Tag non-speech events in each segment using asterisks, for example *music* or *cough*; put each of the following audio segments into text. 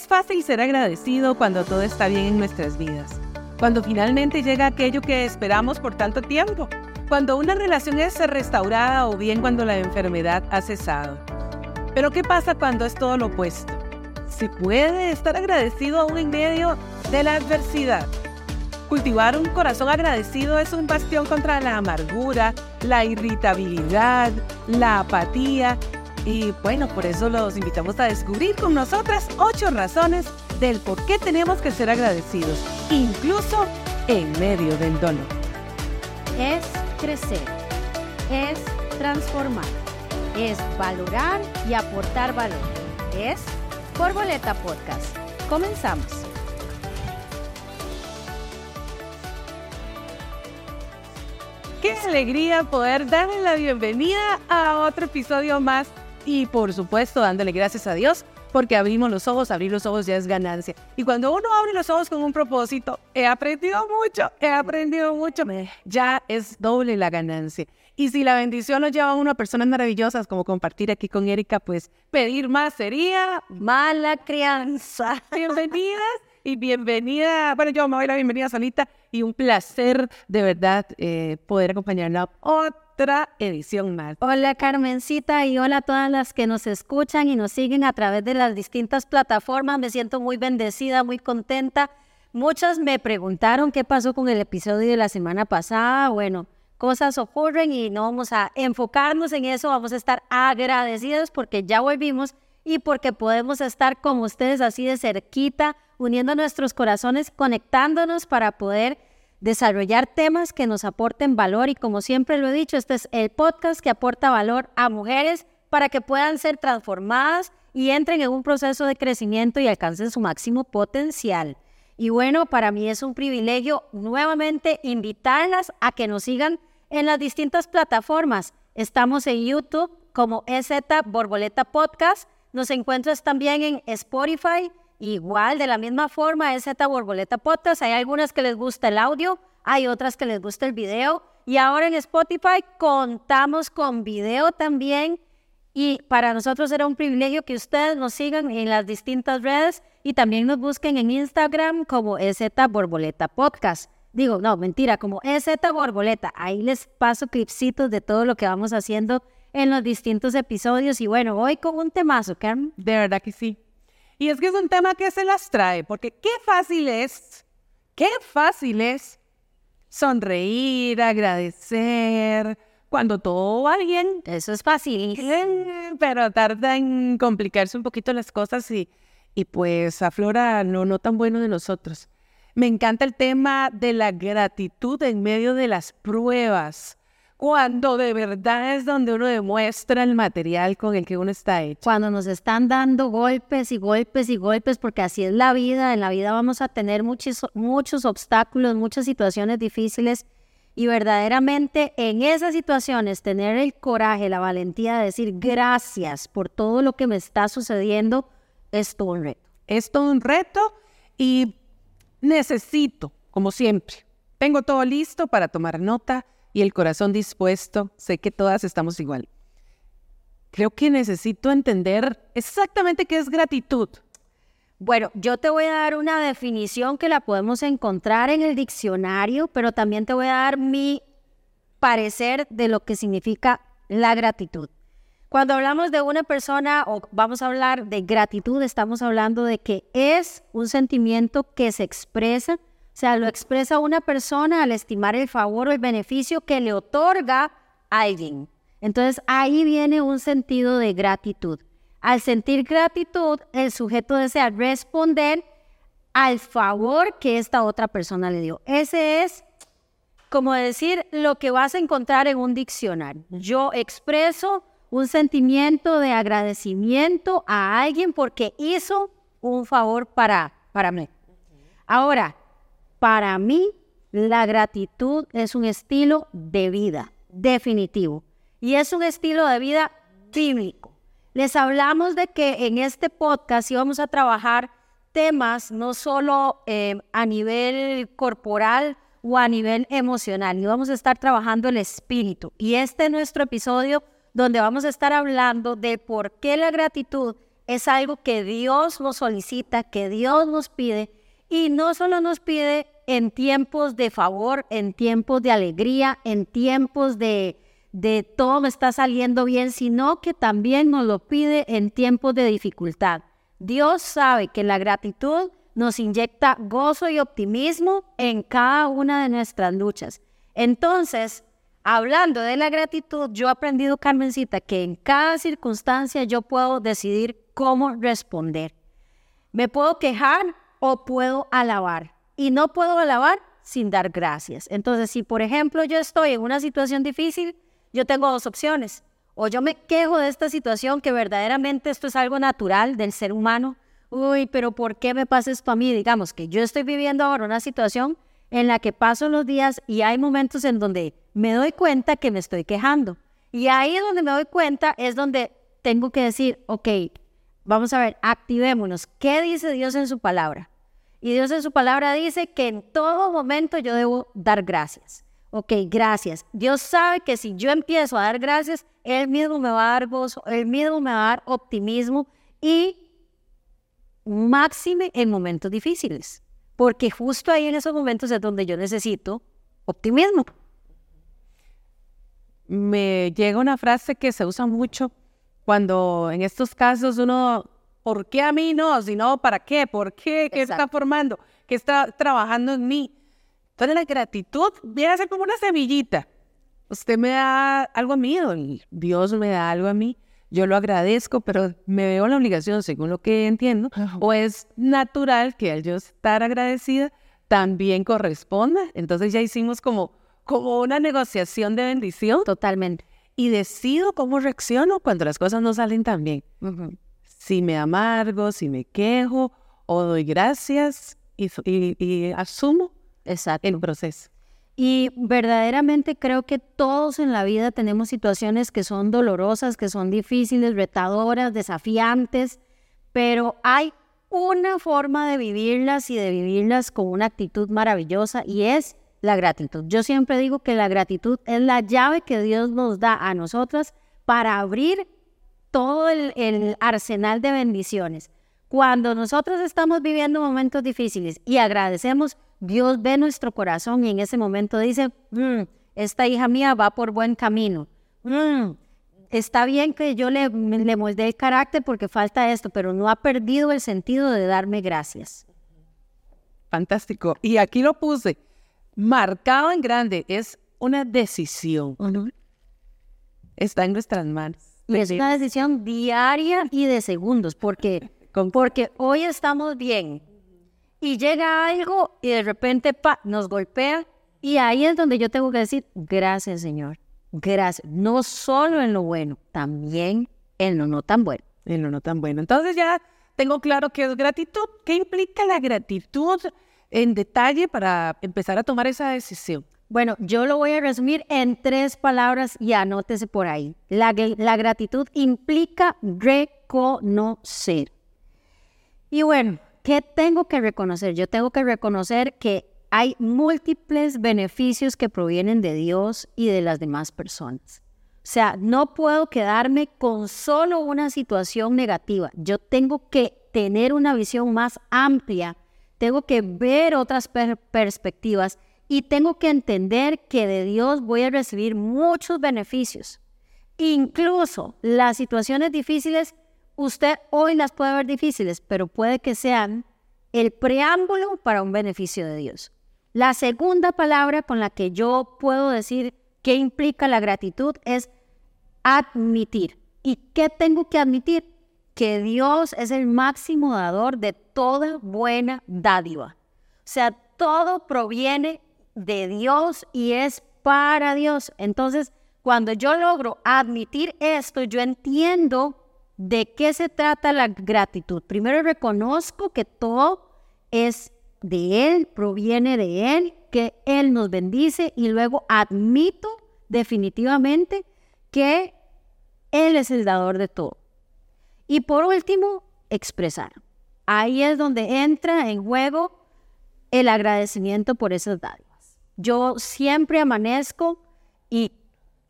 Es fácil ser agradecido cuando todo está bien en nuestras vidas, cuando finalmente llega aquello que esperamos por tanto tiempo, cuando una relación es restaurada o bien cuando la enfermedad ha cesado. Pero ¿qué pasa cuando es todo lo opuesto? ¿Se puede estar agradecido aún en medio de la adversidad? Cultivar un corazón agradecido es un bastión contra la amargura, la irritabilidad, la apatía y bueno, por eso los invitamos a descubrir con nosotras ocho razones del por qué tenemos que ser agradecidos, incluso en medio del dolor. Es crecer, es transformar, es valorar y aportar valor. Es Borboleta Podcast. Comenzamos. Qué alegría poder darle la bienvenida a otro episodio más y por supuesto dándole gracias a Dios porque abrimos los ojos, abrir los ojos ya es ganancia. Y cuando uno abre los ojos con un propósito, he aprendido mucho, he aprendido mucho, ya es doble la ganancia. Y si la bendición nos lleva a uno a personas maravillosas como compartir aquí con Erika, pues pedir más sería mala crianza. *laughs* Bienvenidas y bienvenida. Bueno, yo me doy la bienvenida solita y un placer de verdad eh, poder acompañarla otra edición más. Hola Carmencita y hola a todas las que nos escuchan y nos siguen a través de las distintas plataformas. Me siento muy bendecida, muy contenta. Muchas me preguntaron qué pasó con el episodio de la semana pasada. Bueno, cosas ocurren y no vamos a enfocarnos en eso, vamos a estar agradecidos porque ya volvimos y porque podemos estar con ustedes así de cerquita, uniendo nuestros corazones, conectándonos para poder desarrollar temas que nos aporten valor y como siempre lo he dicho, este es el podcast que aporta valor a mujeres para que puedan ser transformadas y entren en un proceso de crecimiento y alcancen su máximo potencial. Y bueno, para mí es un privilegio nuevamente invitarlas a que nos sigan en las distintas plataformas. Estamos en YouTube como EZ Borboleta Podcast. Nos encuentras también en Spotify, Igual, de la misma forma, es Z Borboleta Podcast. Hay algunas que les gusta el audio, hay otras que les gusta el video. Y ahora en Spotify contamos con video también. Y para nosotros será un privilegio que ustedes nos sigan en las distintas redes y también nos busquen en Instagram como EZ Borboleta Podcast. Digo, no, mentira, como EZ Borboleta. Ahí les paso clipsitos de todo lo que vamos haciendo en los distintos episodios. Y bueno, hoy con un temazo, Carmen. De verdad que sí. Y es que es un tema que se las trae, porque qué fácil es, qué fácil es sonreír, agradecer, cuando todo va bien. Eso es fácil. Pero tarda en complicarse un poquito las cosas y, y pues aflora lo no tan bueno de nosotros. Me encanta el tema de la gratitud en medio de las pruebas cuando de verdad es donde uno demuestra el material con el que uno está hecho. Cuando nos están dando golpes y golpes y golpes, porque así es la vida, en la vida vamos a tener muchos, muchos obstáculos, muchas situaciones difíciles y verdaderamente en esas situaciones tener el coraje, la valentía de decir gracias por todo lo que me está sucediendo es todo un reto. Es todo un reto y necesito, como siempre, tengo todo listo para tomar nota y el corazón dispuesto, sé que todas estamos igual. Creo que necesito entender exactamente qué es gratitud. Bueno, yo te voy a dar una definición que la podemos encontrar en el diccionario, pero también te voy a dar mi parecer de lo que significa la gratitud. Cuando hablamos de una persona o vamos a hablar de gratitud, estamos hablando de que es un sentimiento que se expresa sea, lo expresa una persona al estimar el favor o el beneficio que le otorga alguien. Entonces ahí viene un sentido de gratitud. Al sentir gratitud, el sujeto desea responder al favor que esta otra persona le dio. Ese es, como decir, lo que vas a encontrar en un diccionario. Yo expreso un sentimiento de agradecimiento a alguien porque hizo un favor para, para mí. Ahora, para mí, la gratitud es un estilo de vida, definitivo. Y es un estilo de vida bíblico. Les hablamos de que en este podcast íbamos a trabajar temas no solo eh, a nivel corporal o a nivel emocional, íbamos a estar trabajando el espíritu. Y este es nuestro episodio donde vamos a estar hablando de por qué la gratitud es algo que Dios nos solicita, que Dios nos pide, y no solo nos pide en tiempos de favor, en tiempos de alegría, en tiempos de, de todo me está saliendo bien, sino que también nos lo pide en tiempos de dificultad. Dios sabe que la gratitud nos inyecta gozo y optimismo en cada una de nuestras luchas. Entonces, hablando de la gratitud, yo he aprendido, Carmencita, que en cada circunstancia yo puedo decidir cómo responder. Me puedo quejar o puedo alabar. Y no puedo alabar sin dar gracias. Entonces, si por ejemplo yo estoy en una situación difícil, yo tengo dos opciones. O yo me quejo de esta situación, que verdaderamente esto es algo natural del ser humano. Uy, pero ¿por qué me pasa esto a mí? Digamos que yo estoy viviendo ahora una situación en la que paso los días y hay momentos en donde me doy cuenta que me estoy quejando. Y ahí donde me doy cuenta es donde tengo que decir, ok, vamos a ver, activémonos. ¿Qué dice Dios en su palabra? Y Dios en su palabra dice que en todo momento yo debo dar gracias. Ok, gracias. Dios sabe que si yo empiezo a dar gracias, Él mismo me va a dar gozo, Él mismo me va a dar optimismo y máxime en momentos difíciles. Porque justo ahí en esos momentos es donde yo necesito optimismo. Me llega una frase que se usa mucho cuando en estos casos uno, ¿por qué a mí no? Si no, ¿para qué? ¿Por qué? ¿Qué está formando? ¿Qué está trabajando en mí? Entonces la gratitud viene a ser como una semillita. Usted me da algo a mí, Dios me da algo a mí, yo lo agradezco, pero me veo la obligación, según lo que entiendo, o es natural que al yo estar agradecida también corresponda. Entonces ya hicimos como, como una negociación de bendición. Totalmente. Y decido cómo reacciono cuando las cosas no salen tan bien. Si me amargo, si me quejo, o doy gracias y, y asumo Exacto. el proceso. Y verdaderamente creo que todos en la vida tenemos situaciones que son dolorosas, que son difíciles, retadoras, desafiantes, pero hay una forma de vivirlas y de vivirlas con una actitud maravillosa y es la gratitud. Yo siempre digo que la gratitud es la llave que Dios nos da a nosotras para abrir todo el, arsenal de bendiciones. Cuando nosotros estamos viviendo momentos difíciles y agradecemos, Dios ve nuestro corazón y en ese momento dice, mm, esta hija mía va por buen camino. Mm, está bien que yo le, le molde el carácter porque falta esto, pero no ha perdido el sentido de darme gracias. Fantástico. Y aquí lo puse, marcado en grande, es una decisión. Está en nuestras manos. es una decisión diaria y de segundos, porque, porque hoy estamos bien, y llega algo y de repente pa, nos golpea y ahí es donde yo tengo que decir, gracias Señor, gracias, no solo en lo bueno, también en lo no tan bueno. En lo no tan bueno. Entonces ya tengo claro qué es gratitud, qué implica la gratitud en detalle para empezar a tomar esa decisión. Bueno, yo lo voy a resumir en tres palabras y anótese por ahí. La, la gratitud implica reconocer. Y bueno, ¿qué tengo que reconocer? Yo tengo que reconocer que hay múltiples beneficios que provienen de Dios y de las demás personas. O sea, no puedo quedarme con solo una situación negativa. Yo tengo que tener una visión más amplia, tengo que ver otras perspectivas y tengo que entender que de Dios voy a recibir muchos beneficios. Incluso las situaciones difíciles usted hoy las puede ver difíciles, pero puede que sean el preámbulo para un beneficio de Dios. La segunda palabra con la que yo puedo decir qué implica la gratitud es admitir. ¿Y qué tengo que admitir? Que Dios es el máximo dador de toda buena dádiva. O sea, todo proviene de Dios y es para Dios. Entonces, cuando yo logro admitir esto, yo entiendo ¿De qué se trata la gratitud? Primero reconozco que todo es de Él, proviene de Él, que Él nos bendice y luego admito definitivamente que Él es el dador de todo. Y por último, expresar. Ahí es donde entra en juego el agradecimiento por esas dádivas. Yo siempre amanezco y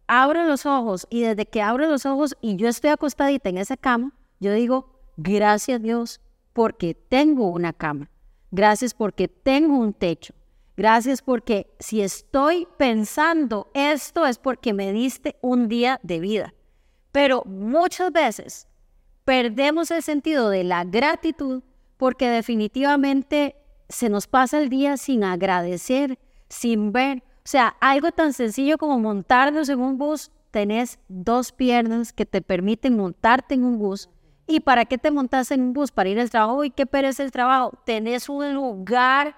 abro los ojos y desde que abro los ojos y yo estoy acostadita en esa cama, yo digo, gracias Dios porque tengo una cama. Gracias porque tengo un techo. Gracias porque si estoy pensando esto es porque me diste un día de vida. Pero muchas veces perdemos el sentido de la gratitud porque definitivamente se nos pasa el día sin agradecer, sin ver. O sea, algo tan sencillo como montarnos en un bus, tenés dos piernas que te permiten montarte en un bus. ¿Y para qué te montas en un bus? Para ir al trabajo. ¿Y qué perece el trabajo? Tenés un lugar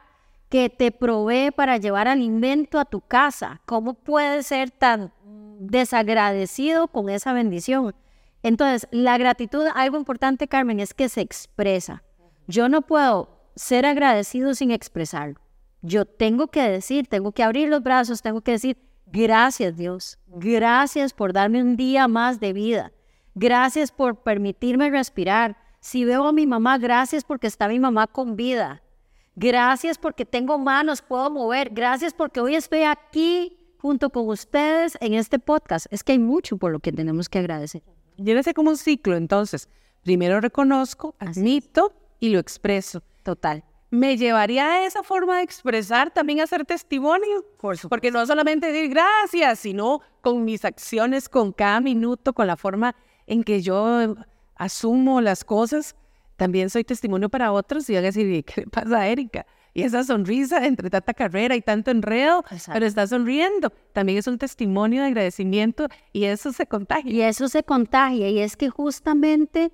que te provee para llevar alimento a tu casa. ¿Cómo puedes ser tan desagradecido con esa bendición? Entonces, la gratitud, algo importante, Carmen, es que se expresa. Yo no puedo ser agradecido sin expresarlo. Yo tengo que decir, tengo que abrir los brazos, tengo que decir, gracias Dios, gracias por darme un día más de vida, gracias por permitirme respirar. Si veo a mi mamá, gracias porque está mi mamá con vida. Gracias porque tengo manos, puedo mover. Gracias porque hoy estoy aquí junto con ustedes en este podcast. Es que hay mucho por lo que tenemos que agradecer. Llévese como un ciclo, entonces. Primero reconozco, admito y lo expreso. Total. Me llevaría a esa forma de expresar también a hacer testimonio. Por supuesto. Porque no solamente decir gracias, sino con mis acciones, con cada minuto, con la forma en que yo asumo las cosas, también soy testimonio para otros y van a decir, ¿qué le pasa a Erika? Y esa sonrisa entre tanta carrera y tanto enredo, pero está sonriendo. También es un testimonio de agradecimiento y eso se contagia. Y eso se contagia. Y es que justamente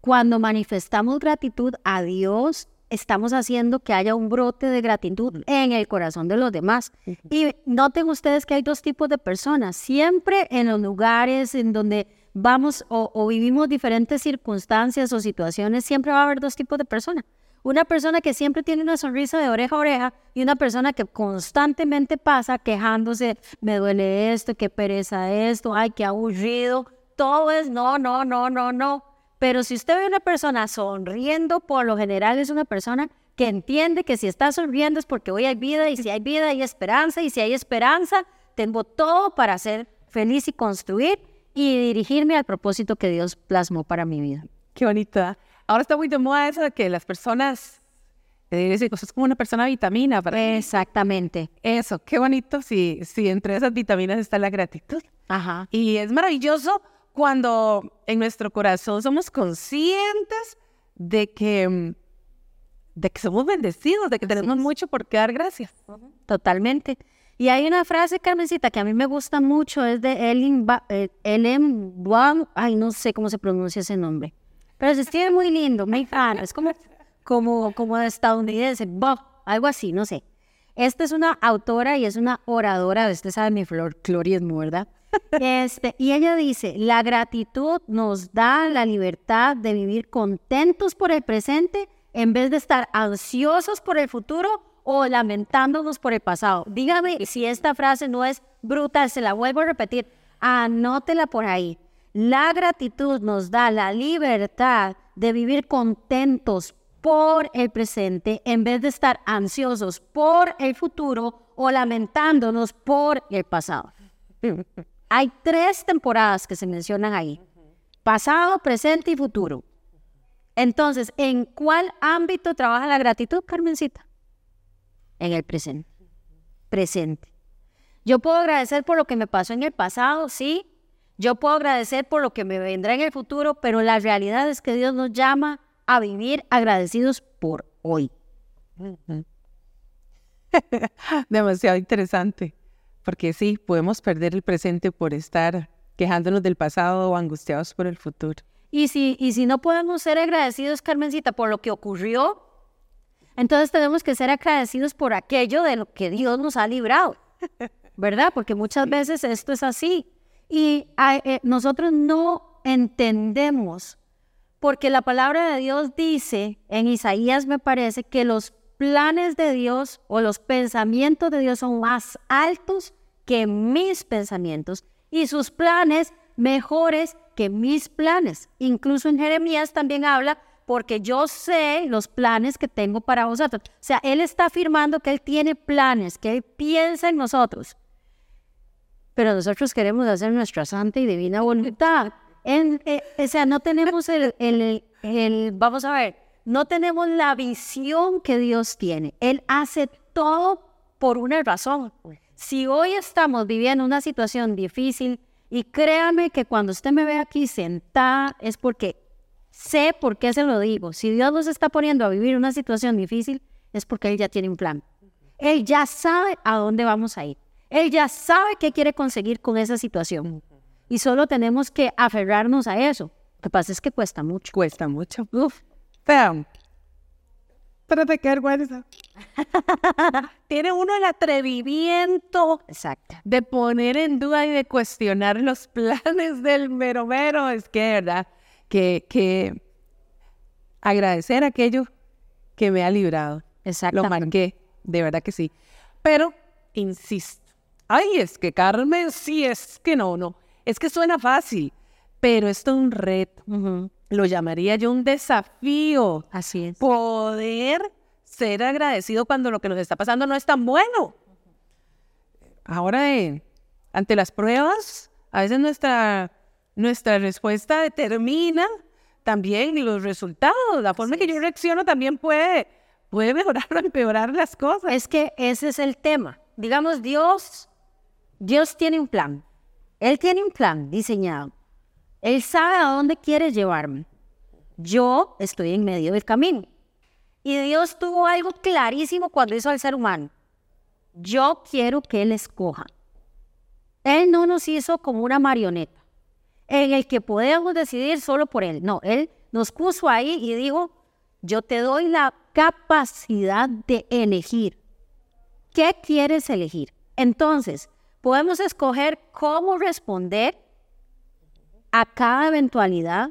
cuando manifestamos gratitud a Dios, estamos haciendo que haya un brote de gratitud en el corazón de los demás. Y noten ustedes que hay dos tipos de personas. Siempre en los lugares en donde vamos o, vivimos diferentes circunstancias o situaciones, siempre va a haber dos tipos de personas. Una persona que siempre tiene una sonrisa de oreja a oreja y una persona que constantemente pasa quejándose, me duele esto, qué pereza esto, ay, qué aburrido. Todo es no, no, no, no, no. Pero si usted ve a una persona sonriendo, por lo general es una persona que entiende que si está sonriendo es porque hoy hay vida y si hay vida hay esperanza y si hay esperanza, tengo todo para ser feliz y construir y dirigirme al propósito que Dios plasmó para mi vida. Qué bonito. Ahora está muy de moda eso de que las personas, eh, es como una persona vitamina. Para Exactamente. Eso, qué bonito si, si entre esas vitaminas está la gratitud. Ajá. Y es maravilloso cuando en nuestro corazón somos conscientes de que, de que somos bendecidos, de que tenemos mucho por qué dar gracias. Totalmente. Y hay una frase, Carmencita, que a mí me gusta mucho, es de Ellen, eh, Ellen ay, no sé cómo se pronuncia ese nombre, pero se escribe muy lindo, fan, es como, como, como estadounidense, Bob, algo así, no sé. Esta es una autora y es una oradora, usted sabe mi florismo, ¿verdad? Este, y ella dice, la gratitud nos da la libertad de vivir contentos por el presente en vez de estar ansiosos por el futuro o lamentándonos por el pasado. Dígame si esta frase no es brutal, se la vuelvo a repetir, anótela por ahí. La gratitud nos da la libertad de vivir contentos por el presente en vez de estar ansiosos por el futuro o lamentándonos por el pasado. *laughs* Hay tres temporadas que se mencionan ahí. Pasado, presente y futuro. Entonces, ¿en cuál ámbito trabaja la gratitud, Carmencita? en el presente. Presente. Yo puedo agradecer por lo que me pasó en el pasado, sí. Yo puedo agradecer por lo que me vendrá en el futuro, pero la realidad es que Dios nos llama a vivir agradecidos por hoy. *laughs* Demasiado interesante, porque sí, podemos perder el presente por estar quejándonos del pasado o angustiados por el futuro. Y si, y si no podemos ser agradecidos, Carmencita, por lo que ocurrió, entonces tenemos que ser agradecidos por aquello de lo que Dios nos ha librado, ¿verdad? Porque muchas veces esto es así. Y eh, nosotros no entendemos, porque la palabra de Dios dice, en Isaías me parece, que los planes de Dios o los pensamientos de Dios son más altos que mis pensamientos y sus planes mejores que mis planes. Incluso en Jeremías también habla porque yo sé los planes que tengo para vosotros. O sea, Él está afirmando que Él tiene planes, que Él piensa en nosotros. Pero nosotros queremos hacer nuestra santa y divina voluntad. En, eh, o sea, no tenemos el, el, vamos a ver, no tenemos la visión que Dios tiene. Él hace todo por una razón. Si hoy estamos viviendo una situación difícil, y créame que cuando usted me ve aquí sentada es porque sé por qué se lo digo. Si Dios nos está poniendo a vivir una situación difícil, es porque Él ya tiene un plan. Él ya sabe a dónde vamos a ir. Él ya sabe qué quiere conseguir con esa situación. Y solo tenemos que aferrarnos a eso. Lo que pasa es que cuesta mucho. Cuesta mucho. Uf. Pero, espérate, qué vergüenza. Tiene uno el atrevimiento Exacto. de poner en duda y de cuestionar los planes del mero mero. Es que, verdad, que, que agradecer aquello que me ha librado. Lo Exactamente. marqué, de verdad que sí. Pero, insisto, ay, es que Carmen, sí, es que no, no. Es que suena fácil, pero esto es un reto. Lo llamaría yo un desafío. Así es. Poder ser agradecido cuando lo que nos está pasando no es tan bueno. Ahora, eh, ante las pruebas, a veces nuestra, nuestra respuesta determina también los resultados. La forma en que yo reacciono también puede, puede mejorar o empeorar las cosas. Es que ese es el tema. Digamos, Dios, Dios tiene un plan. Él tiene un plan diseñado. Él sabe a dónde quiere llevarme. Yo estoy en medio del camino. Y Dios tuvo algo clarísimo cuando hizo al ser humano. Yo quiero que Él escoja. Él no nos hizo como una marioneta en el que podemos decidir solo por Él. No, Él nos puso ahí y dijo, yo te doy la capacidad de elegir. ¿Qué quieres elegir? Entonces, podemos escoger cómo responder a cada eventualidad.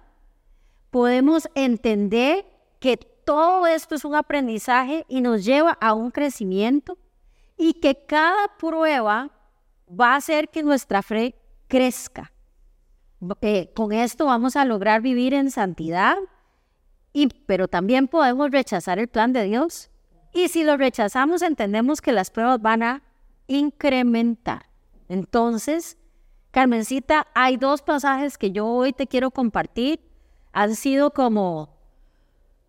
Podemos entender que todo esto es un aprendizaje y nos lleva a un crecimiento y que cada prueba va a hacer que nuestra fe crezca. Eh, con esto vamos a lograr vivir en santidad, y, pero también podemos rechazar el plan de Dios. Y si lo rechazamos, entendemos que las pruebas van a incrementar. Entonces, Carmencita, hay dos pasajes que yo hoy te quiero compartir. Han sido como,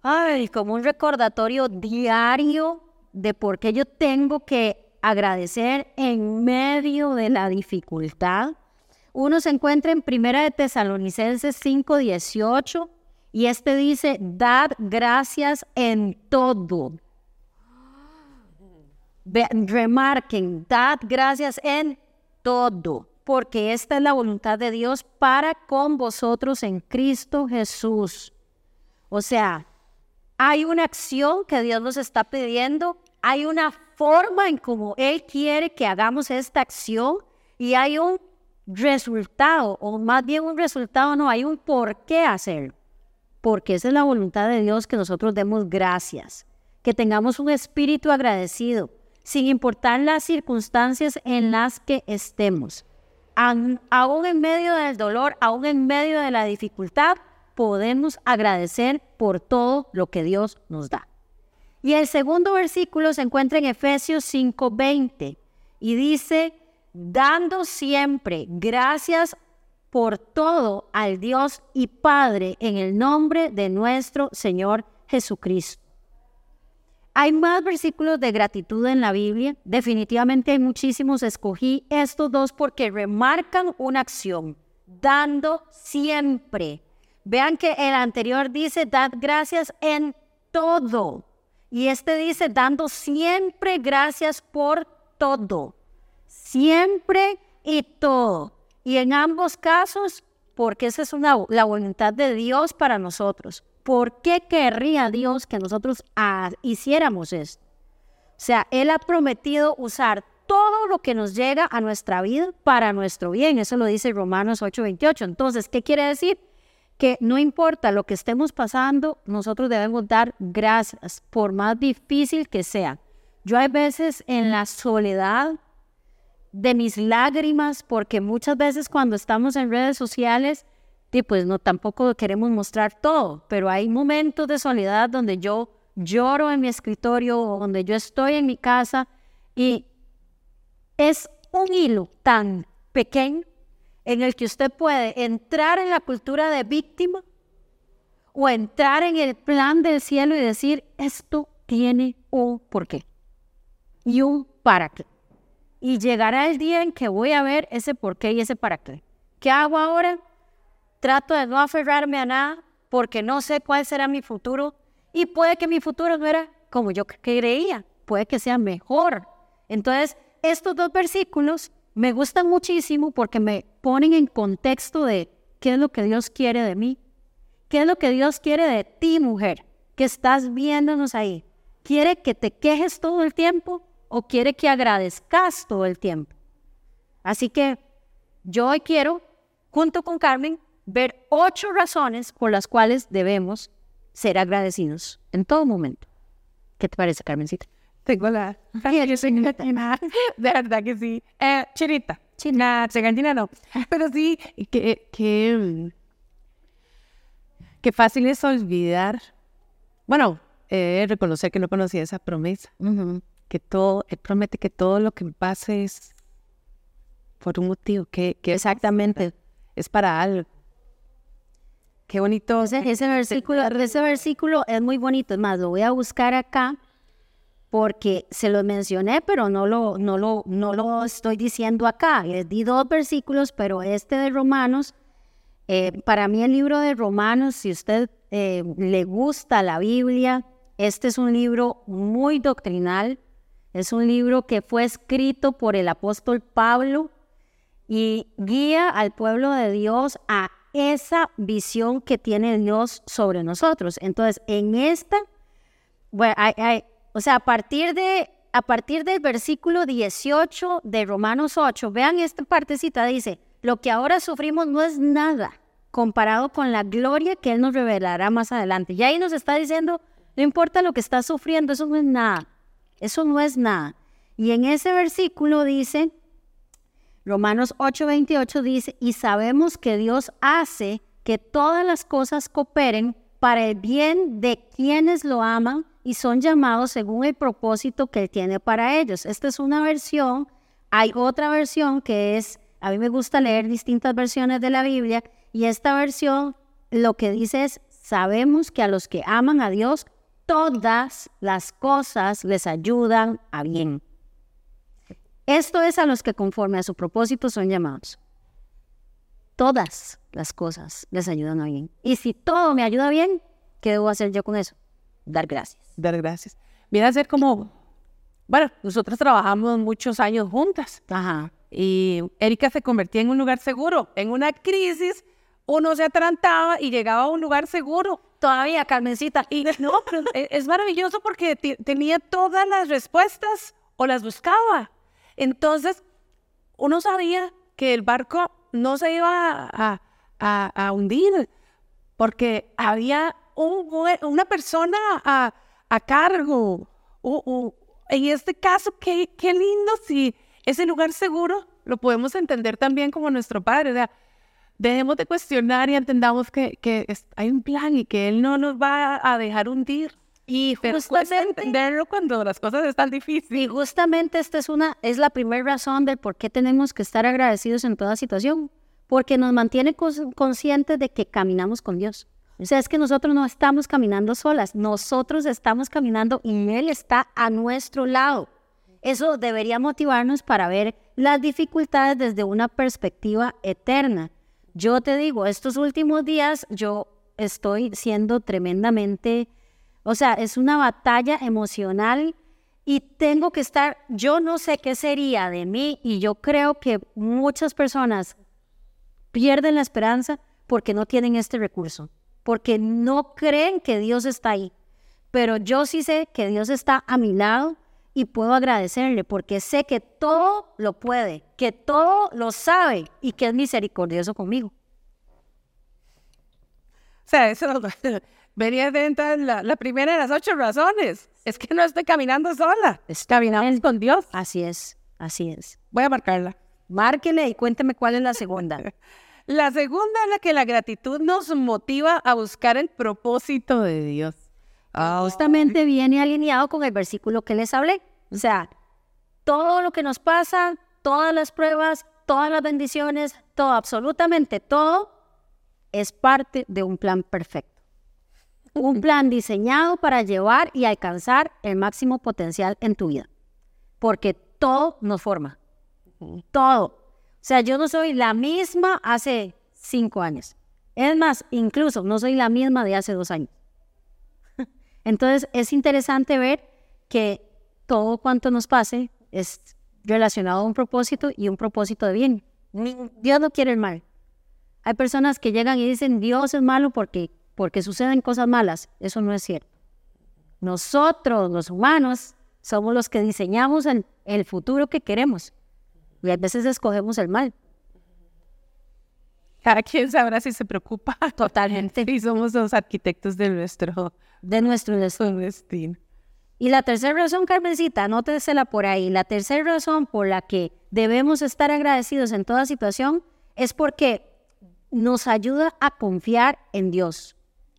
ay, como un recordatorio diario de por qué yo tengo que agradecer en medio de la dificultad. Uno se encuentra en Primera de Tesalonicenses 5:18 y este dice, dad gracias en todo. Remarquen, dad gracias en todo, porque esta es la voluntad de Dios para con vosotros en Cristo Jesús. O sea, hay una acción que Dios nos está pidiendo, hay una forma en cómo Él quiere que hagamos esta acción y hay un resultado, o más bien un resultado, no, hay un por qué hacerlo. Porque esa es la voluntad de Dios que nosotros demos gracias, que tengamos un espíritu agradecido, sin importar las circunstancias en las que estemos. An- aún en medio del dolor, aún en medio de la dificultad, podemos agradecer por todo lo que Dios nos da. Y el segundo versículo se encuentra en Efesios 5:20 y dice, dando siempre gracias por todo al Dios y Padre en el nombre de nuestro Señor Jesucristo. Hay más versículos de gratitud en la Biblia, definitivamente hay muchísimos, escogí estos dos porque remarcan una acción, dando siempre. Vean que el anterior dice, dad gracias en todo. Y este dice, dando siempre gracias por todo. Siempre y todo. Y en ambos casos, porque esa es una, la voluntad de Dios para nosotros. ¿Por qué querría Dios que nosotros hiciéramos esto? O sea, Él ha prometido usar todo lo que nos llega a nuestra vida para nuestro bien. Eso lo dice Romanos 8:28. Entonces, ¿qué quiere decir? Que no importa lo que estemos pasando, nosotros debemos dar gracias, por más difícil que sea. Yo hay veces en la soledad de mis lágrimas, porque muchas veces cuando estamos en redes sociales, y pues no tampoco queremos mostrar todo, pero hay momentos de soledad donde yo lloro en mi escritorio o donde yo estoy en mi casa y es un hilo tan pequeño en el que usted puede entrar en la cultura de víctima o entrar en el plan del cielo y decir, esto tiene un porqué y un para qué. Y llegará el día en que voy a ver ese porqué y ese para qué. ¿Qué hago ahora? Trato de no aferrarme a nada porque no sé cuál será mi futuro y puede que mi futuro no era como yo creía, puede que sea mejor. Entonces, estos dos versículos me gustan muchísimo porque me ponen en contexto de qué es lo que Dios quiere de mí, qué es lo que Dios quiere de ti, mujer, que estás viéndonos ahí. ¿Quiere que te quejes todo el tiempo o quiere que agradezcas todo el tiempo? Así que yo hoy quiero, junto con Carmen, ver ocho razones por las cuales debemos ser agradecidos en todo momento. ¿Qué te parece, Carmencita? Tengo la... *laughs* de verdad que sí. Eh, chinita. China, chegantina no. Pero sí, que, que, que fácil es olvidar. Bueno, eh, reconocer que no conocía esa promesa. Que todo, él promete que todo lo que pase es por un motivo. Que, que Exactamente. Es para algo. Qué bonito. Ese, ese, versículo, ese versículo es muy bonito. Es más, lo voy a buscar acá porque se lo mencioné, pero no lo, no lo, no lo estoy diciendo acá. Les di dos versículos, pero este de Romanos, eh, para mí el libro de Romanos, si usted eh, le gusta la Biblia, este es un libro muy doctrinal, es un libro que fue escrito por el apóstol Pablo y guía al pueblo de Dios a esa visión que tiene Dios sobre nosotros. Entonces, en esta, o sea, a partir, de, a partir del versículo 18 de Romanos 8, vean esta partecita, dice, lo que ahora sufrimos no es nada comparado con la gloria que Él nos revelará más adelante. Y ahí nos está diciendo, no importa lo que estás sufriendo, eso no es nada, eso no es nada. Y en ese versículo dice, Romanos 8:28 dice, y sabemos que Dios hace que todas las cosas cooperen para el bien de quienes lo aman y son llamados según el propósito que Él tiene para ellos. Esta es una versión, hay otra versión que es, a mí me gusta leer distintas versiones de la Biblia, y esta versión lo que dice es, sabemos que a los que aman a Dios, todas las cosas les ayudan a bien. Esto es a los que conforme a su propósito son llamados. Todas las cosas les ayudan a bien. Y si todo me ayuda bien, ¿qué debo hacer yo con eso? Dar gracias. Dar gracias. Viene a ser como, bueno, nosotros trabajamos muchos años juntas. Ajá. Y Erika se convertía en un lugar seguro. En una crisis, uno se atrantaba y llegaba a un lugar seguro. Todavía, Carmencita. Y no, pero es maravilloso porque tenía todas las respuestas o las buscaba. Entonces, uno sabía que el barco no se iba a, hundir porque había una persona a, cargo. en este caso, qué, qué lindo si ese lugar seguro lo podemos entender también como nuestro Padre. O sea, dejemos de cuestionar y entendamos que, que hay un plan y que Él no nos va a dejar hundir. Y justamente entenderlo cuando las cosas están difíciles. Y justamente esta es una es la primera razón de por qué tenemos que estar agradecidos en toda situación, porque nos mantiene conscientes de que caminamos con Dios. O sea, es que nosotros no estamos caminando solas, nosotros estamos caminando y Él está a nuestro lado. Eso debería motivarnos para ver las dificultades desde una perspectiva eterna. Yo te digo, estos últimos días yo estoy siendo tremendamente o sea, es una batalla emocional y tengo que estar, yo no sé qué sería de mí y yo creo que muchas personas pierden la esperanza porque no tienen este recurso, porque no creen que Dios está ahí. Pero yo sí sé que Dios está a mi lado y puedo agradecerle porque sé que todo lo puede, que todo lo sabe y que es misericordioso conmigo. O sea, eso venía de entrar la, la, primera de las ocho razones. Es que no estoy caminando sola, estoy caminando con Dios. Así es, así es. Voy a marcarla. Márquele y cuénteme cuál es la segunda. *laughs* la segunda es la que la gratitud nos motiva a buscar el propósito de Dios. Justamente viene alineado con el versículo que les hablé. O sea, todo lo que nos pasa, todas las pruebas, todas las bendiciones, todo, absolutamente todo, es parte de un plan perfecto. Un plan diseñado para llevar y alcanzar el máximo potencial en tu vida. Porque todo nos forma. Todo. O sea, yo no soy la misma hace cinco años. Es más, incluso no soy la misma de hace dos años. *laughs* Entonces, es interesante ver que todo cuanto nos pase es relacionado a un propósito y un propósito de bien. Dios no quiere el mal. Hay personas que llegan y dicen, Dios es malo porque, porque suceden cosas malas. Eso no es cierto. Nosotros, los humanos, somos los que diseñamos el, el futuro que queremos. Y a veces escogemos el mal. Cada quien sabrá si se preocupa. Totalmente. *laughs* Y somos los arquitectos de nuestro, de nuestro destino. Y la tercera razón, Carmencita, anótesela por ahí. La tercera razón por la que debemos estar agradecidos en toda situación es porque nos ayuda a confiar en Dios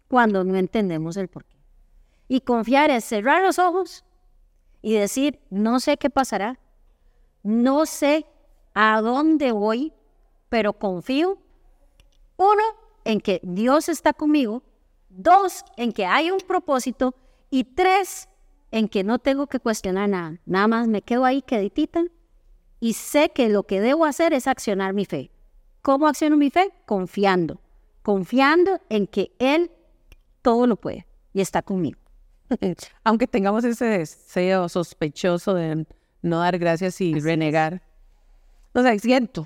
cuando no entendemos el porqué. Y confiar es cerrar los ojos y decir, no sé qué pasará, no sé a dónde voy, pero confío, uno, en que Dios está conmigo, dos, en que hay un propósito y tres, en que no tengo que cuestionar nada, nada más me quedo ahí queditita y sé que lo que debo hacer es accionar mi fe. ¿Cómo acciono mi fe? Confiando, confiando en que Él todo lo puede y está conmigo. *laughs* Aunque tengamos ese deseo sospechoso de no dar gracias y renegar. O sea, siento,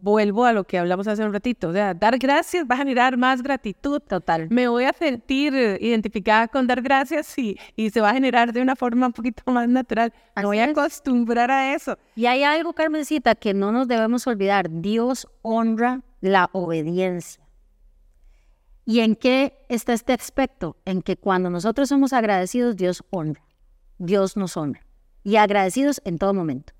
vuelvo a lo que hablamos hace un ratito, o sea, dar gracias va a generar más gratitud. Total. Me voy a sentir identificada con dar gracias y, y se va a generar de una forma un poquito más natural. Me voy a acostumbrar a eso. Y hay algo, Carmencita, que no nos debemos olvidar. Dios honra la obediencia. ¿Y en qué está este aspecto? En que cuando nosotros somos agradecidos, Dios honra. Dios nos honra. Y agradecidos en todo momento.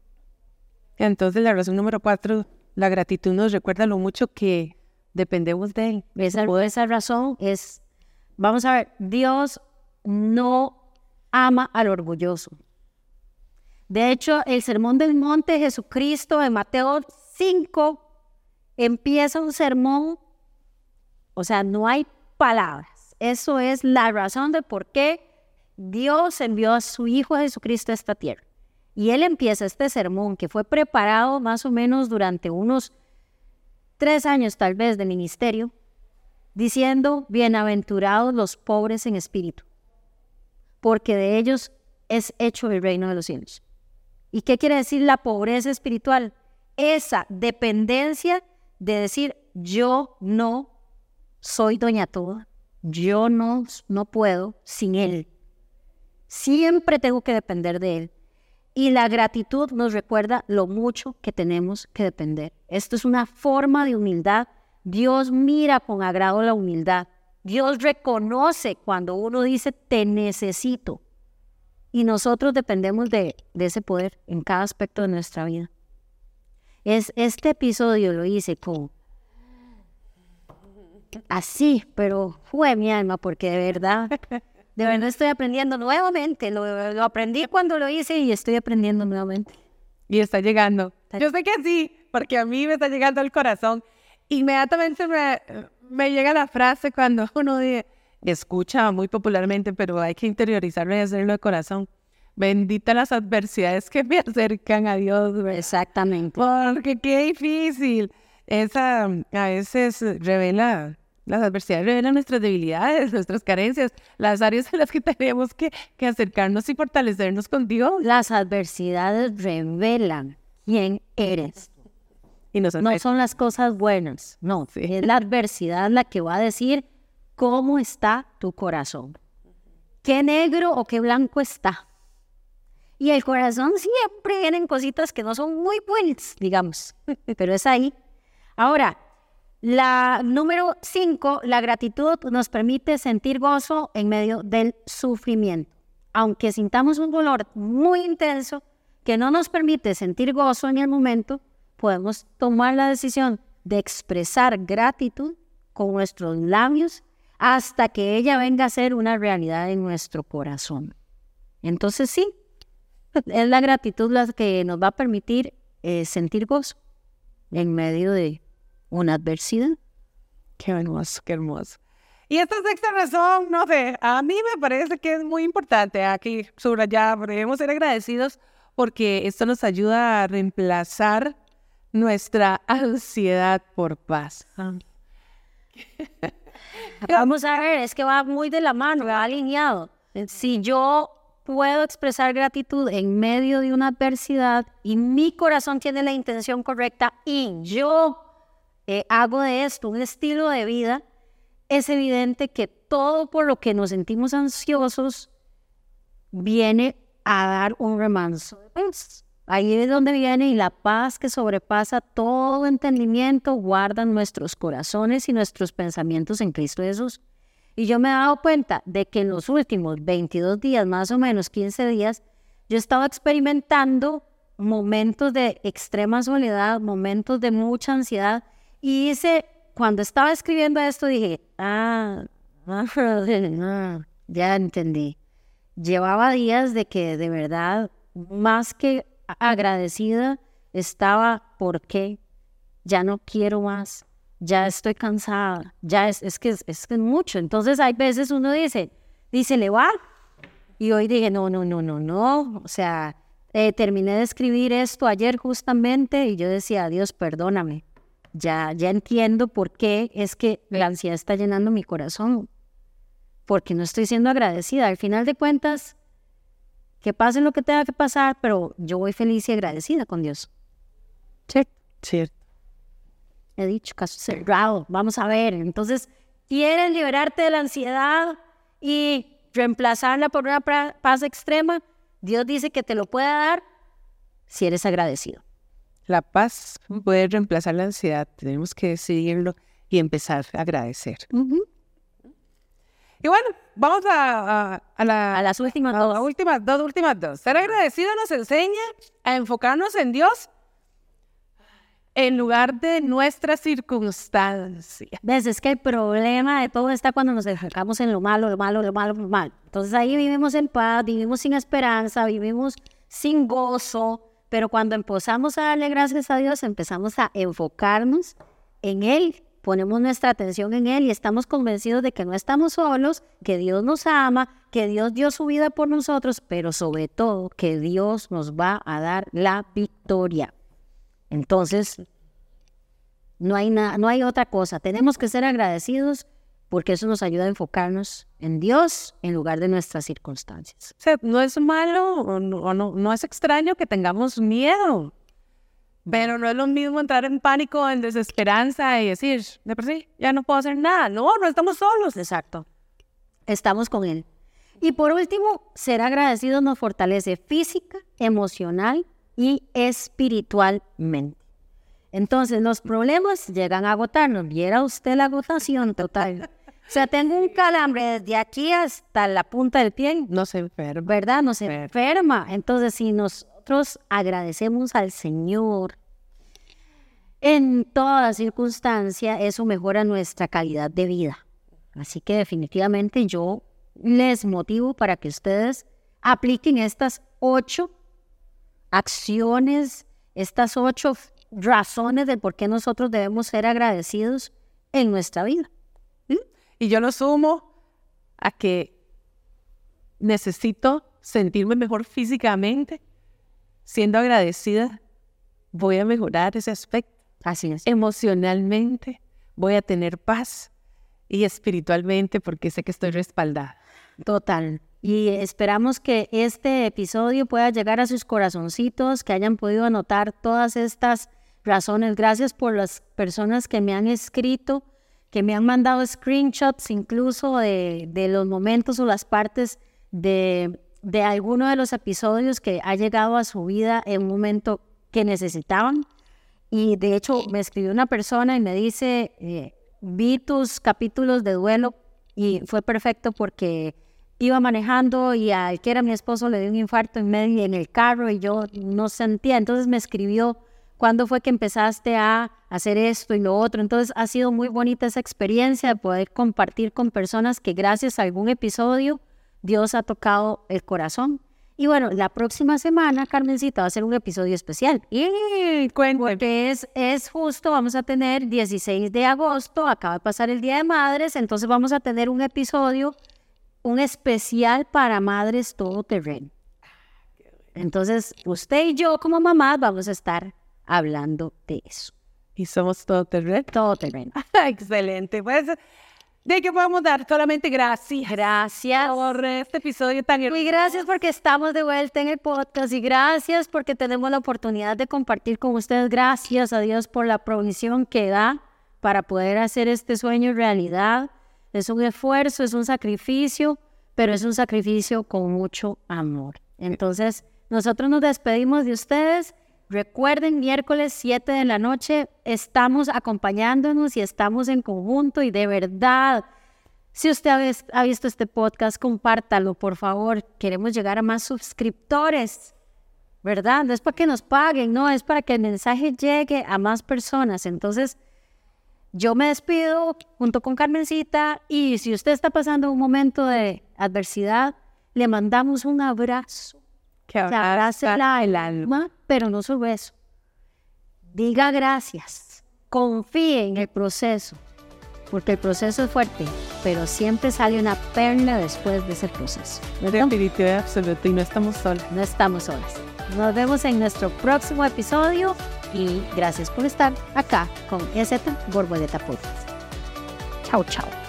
Entonces, la razón número cuatro la gratitud nos recuerda lo mucho que dependemos de Él. Esa, esa razón es, vamos a ver, Dios no ama al orgulloso. De hecho, el sermón del monte de Jesucristo en Mateo 5 empieza un sermón, o sea, no hay palabras. Eso es la razón de por qué Dios envió a su Hijo Jesucristo a esta tierra. Y él empieza este sermón que fue preparado más o menos durante unos tres años tal vez de ministerio, diciendo, bienaventurados los pobres en espíritu, porque de ellos es hecho el reino de los cielos. ¿Y qué quiere decir la pobreza espiritual? Esa dependencia de decir, yo no soy doña toda, yo no, no puedo sin Él. Siempre tengo que depender de Él. Y la gratitud nos recuerda lo mucho que tenemos que depender. Esto es una forma de humildad. Dios mira con agrado la humildad. Dios reconoce cuando uno dice, te necesito. Y nosotros dependemos de, ese poder en cada aspecto de nuestra vida. Es, este episodio lo hice con así, pero fue mi alma, porque de verdad de verdad *laughs* estoy aprendiendo nuevamente. Lo, aprendí cuando lo hice y estoy aprendiendo nuevamente. Y está llegando. Yo sé que sí, porque a mí me está llegando al corazón. Inmediatamente me, me llega la frase cuando uno escucha muy popularmente, pero hay que interiorizarlo y hacerlo de corazón. Bendita las adversidades que me *laughs* acercan a Dios. Exactamente. Porque qué difícil. Esa a veces revela las adversidades revelan nuestras debilidades, *laughs* nuestras carencias, las áreas en las que tenemos que, acercarnos y fortalecernos con Dios. Las adversidades revelan quién eres. Y no son las cosas buenas, no. Es la adversidad la que va a decir cómo está tu corazón. Qué negro o qué blanco está. Y el corazón siempre vienen cositas que no son muy buenas, digamos, *laughs* pero es ahí. Ahora, la número cinco, la gratitud nos permite sentir gozo en medio del sufrimiento. Aunque sintamos un dolor muy intenso que no nos permite sentir gozo en el momento, podemos tomar la decisión de expresar gratitud con nuestros labios hasta que ella venga a ser una realidad en nuestro corazón. Entonces sí, es la gratitud la que nos va a permitir eh, sentir gozo en medio de una adversidad. Qué hermoso, qué hermoso. Y esta sexta razón, no sé, a mí me parece que es muy importante aquí subrayar, debemos ser agradecidos porque esto nos ayuda a reemplazar nuestra ansiedad por paz. *laughs* Vamos a ver, es que va muy de la mano, va alineado. Si yo puedo expresar gratitud en medio de una adversidad y mi corazón tiene la intención correcta y yo eh, hago de esto un estilo de vida, es evidente que todo por lo que nos sentimos ansiosos viene a dar un remanso Ahí es donde viene y la paz que sobrepasa todo entendimiento guarda nuestros corazones y nuestros pensamientos en Cristo Jesús. Y yo me he dado cuenta de que en los últimos 22 días, más o menos 15 días, yo estaba experimentando momentos de extrema soledad, momentos de mucha ansiedad. Y hice, cuando estaba escribiendo esto, dije, ah, *laughs* ya entendí. Llevaba días de que de verdad, más que agradecida estaba porque ya no quiero más, ya estoy cansada, ya es, es que es, es, mucho. Entonces hay veces uno dice, dice, le va. Y hoy dije, no, no, no, no, no. O sea, eh, terminé de escribir esto ayer justamente y yo decía, Dios, perdóname. Ya, ya entiendo por qué es que la ansiedad está llenando mi corazón. Porque no estoy siendo agradecida. Al final de cuentas, que pase lo que tenga que pasar, pero yo voy feliz y agradecida con Dios. ¿Cierto? Cierto. He dicho, caso cerrado. Vamos a ver. Entonces, ¿quieres liberarte de la ansiedad y reemplazarla por una paz extrema? Dios dice que te lo puede dar si eres agradecido. La paz puede reemplazar la ansiedad. Tenemos que decidirlo y empezar a agradecer. Y bueno, vamos a, a, las últimas dos. Las últimas dos, últimas dos. Ser agradecido nos enseña a enfocarnos en Dios en lugar de nuestras circunstancias. ¿Ves? Es que el problema de todo está cuando nos enfocamos en lo malo, lo malo, lo malo, lo malo. Entonces ahí vivimos en paz, vivimos sin esperanza, vivimos sin gozo, pero cuando empezamos a darle gracias a Dios, empezamos a enfocarnos en Él ponemos nuestra atención en Él y estamos convencidos de que no estamos solos, que Dios nos ama, que Dios dio su vida por nosotros, pero sobre todo que Dios nos va a dar la victoria. Entonces, no hay, no hay otra cosa. Tenemos que ser agradecidos porque eso nos ayuda a enfocarnos en Dios en lugar de nuestras circunstancias. O sea, no es malo o no, no es extraño que tengamos miedo. Pero no es lo mismo entrar en pánico, en desesperanza y decir, de por sí, ya no puedo hacer nada. No, no estamos solos. Exacto. Estamos con Él. Y por último, ser agradecido nos fortalece física, emocional y espiritualmente. Entonces, los problemas llegan a agotarnos. Viera usted la agotación total. O sea, tengo un calambre desde aquí hasta la punta del pie. No se enferma. ¿Verdad? No se enferma. Entonces, si nos agradecemos al Señor en toda circunstancia, eso mejora nuestra calidad de vida. Así que definitivamente yo les motivo para que ustedes apliquen estas ocho acciones, estas ocho razones de por qué nosotros debemos ser agradecidos en nuestra vida. Y yo lo sumo a que necesito sentirme mejor físicamente siendo agradecida, voy a mejorar ese aspecto. Así es. Emocionalmente voy a tener paz y espiritualmente porque sé que estoy respaldada. Total. Y esperamos que este episodio pueda llegar a sus corazoncitos, que hayan podido anotar todas estas razones. Gracias por las personas que me han escrito, que me han mandado screenshots incluso de, de los momentos o las partes de de alguno de los episodios que ha llegado a su vida en un momento que necesitaban. Y de hecho me escribió una persona y me dice, eh, vi tus capítulos de duelo y fue perfecto porque iba manejando y al que era mi esposo le dio un infarto en medio en el carro y yo no sentía. Entonces me escribió, ¿cuándo fue que empezaste a hacer esto y lo otro? Entonces ha sido muy bonita esa experiencia de poder compartir con personas que gracias a algún episodio Dios ha tocado el corazón Y bueno, la próxima semana, Carmencita, va a ser un episodio especial. Y. Porque es, es justo, vamos a tener 16 de agosto, acaba de pasar el Día de Madres, entonces vamos a tener un episodio, un especial para madres todoterreno. Entonces, usted y yo como mamás vamos a estar hablando de eso. Y somos todoterreno. Todoterreno. *laughs* Excelente. Pues, ¿de qué podemos dar? Solamente gracias. Gracias. Por este episodio tan hermoso. Y gracias porque estamos de vuelta en el podcast y gracias porque tenemos la oportunidad de compartir con ustedes. Gracias a Dios por la provisión que da para poder hacer este sueño realidad. Es un esfuerzo, es un sacrificio, pero es un sacrificio con mucho amor. Entonces, nosotros nos despedimos de ustedes. Recuerden, miércoles 7 de la noche estamos acompañándonos y estamos en conjunto y de verdad, si usted ha, visto este podcast, compártalo, por favor. Queremos llegar a más suscriptores, ¿verdad? No es para que nos paguen, no, es para que el mensaje llegue a más personas. Entonces, yo me despido junto con Carmencita y si usted está pasando un momento de adversidad, le mandamos un abrazo Que abrace abraza el alma. pero no solo eso. Diga gracias, confíe en el proceso, porque el proceso es fuerte, pero siempre sale una perla después de ese proceso. Definitivo y absoluto. Y no estamos solos. No estamos solas. Nos vemos en nuestro próximo episodio y gracias por estar acá con EZ Borboleta Podcast. Chao, chao.